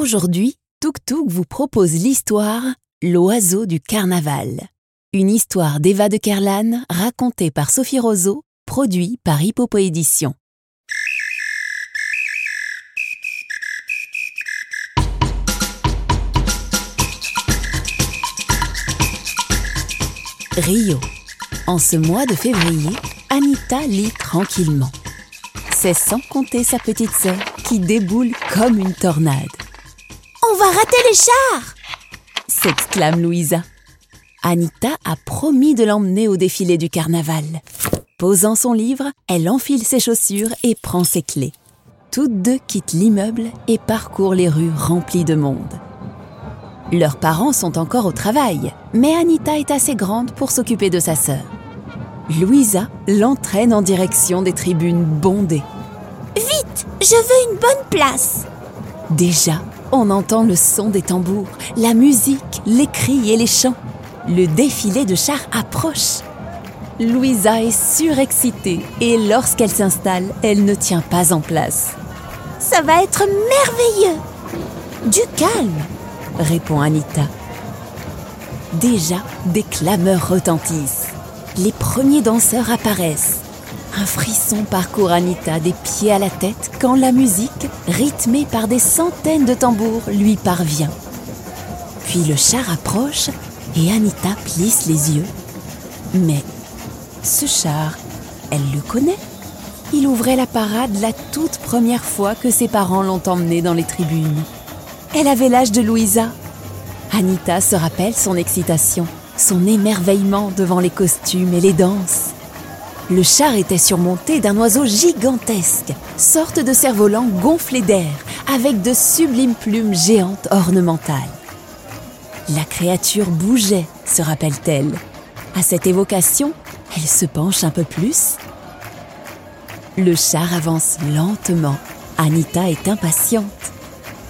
Aujourd'hui, Tuk Tuk vous propose l'histoire L'oiseau du carnaval. Une histoire d'Eva de Kerlan racontée par Sophie Roseau, produit par Hippopo Édition. Rio. En ce mois de février, Anita lit tranquillement. C'est sans compter sa petite sœur qui déboule comme une tornade. Va rater les chars s'exclame Louisa. Anita a promis de l'emmener au défilé du carnaval. Posant son livre, elle enfile ses chaussures et prend ses clés. Toutes deux quittent l'immeuble et parcourent les rues remplies de monde. Leurs parents sont encore au travail, mais Anita est assez grande pour s'occuper de sa sœur. Louisa l'entraîne en direction des tribunes bondées. Vite, je veux une bonne place. Déjà, on entend le son des tambours, la musique, les cris et les chants. Le défilé de chars approche. Louisa est surexcitée et lorsqu'elle s'installe, elle ne tient pas en place. Ça va être merveilleux. Du calme, répond Anita. Déjà, des clameurs retentissent. Les premiers danseurs apparaissent. Un frisson parcourt Anita des pieds à la tête quand la musique, rythmée par des centaines de tambours, lui parvient. Puis le char approche et Anita plisse les yeux. Mais ce char, elle le connaît. Il ouvrait la parade la toute première fois que ses parents l'ont emmené dans les tribunes. Elle avait l'âge de Louisa. Anita se rappelle son excitation, son émerveillement devant les costumes et les danses. Le char était surmonté d'un oiseau gigantesque, sorte de cerf-volant gonflé d'air, avec de sublimes plumes géantes ornementales. La créature bougeait, se rappelle-t-elle. À cette évocation, elle se penche un peu plus. Le char avance lentement. Anita est impatiente.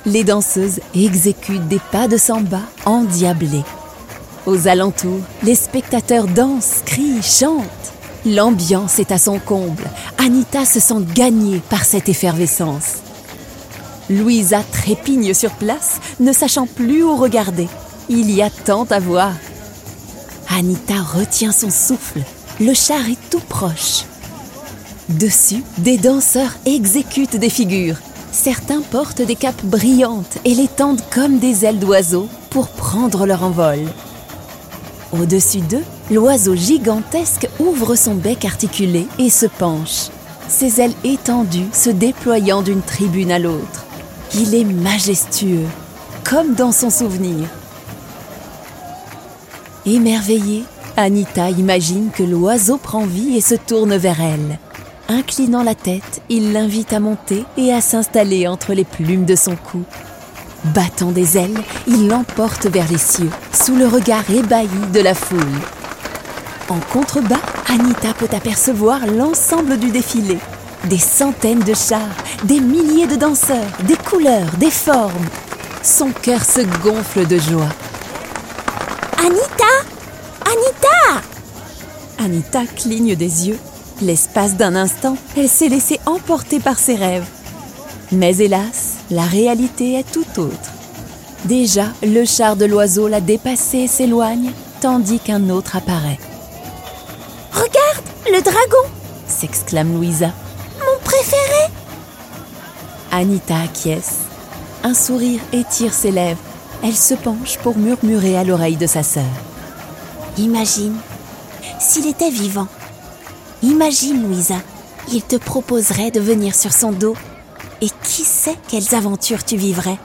Les danseuses exécutent des pas de samba endiablés. Aux alentours, les spectateurs dansent, crient, chantent. L'ambiance est à son comble. Anita se sent gagnée par cette effervescence. Louisa trépigne sur place, ne sachant plus où regarder. Il y a tant à voir. Anita retient son souffle. Le char est tout proche. Dessus, des danseurs exécutent des figures. Certains portent des capes brillantes et les tendent comme des ailes d'oiseaux pour prendre leur envol. Au-dessus d'eux, l'oiseau gigantesque ouvre son bec articulé et se penche, ses ailes étendues se déployant d'une tribune à l'autre. Il est majestueux, comme dans son souvenir. Émerveillée, Anita imagine que l'oiseau prend vie et se tourne vers elle. Inclinant la tête, il l'invite à monter et à s'installer entre les plumes de son cou. Battant des ailes, il l'emporte vers les cieux, sous le regard ébahi de la foule. En contrebas, Anita peut apercevoir l'ensemble du défilé. Des centaines de chars, des milliers de danseurs, des couleurs, des formes. Son cœur se gonfle de joie. Anita Anita Anita cligne des yeux. L'espace d'un instant, elle s'est laissée emporter par ses rêves. Mais hélas, la réalité est tout autre. Déjà, le char de l'oiseau l'a dépassé et s'éloigne, tandis qu'un autre apparaît. Le dragon s'exclame Louisa. Mon préféré Anita acquiesce. Un sourire étire ses lèvres. Elle se penche pour murmurer à l'oreille de sa sœur. Imagine, s'il était vivant. Imagine, Louisa, il te proposerait de venir sur son dos et qui sait quelles aventures tu vivrais?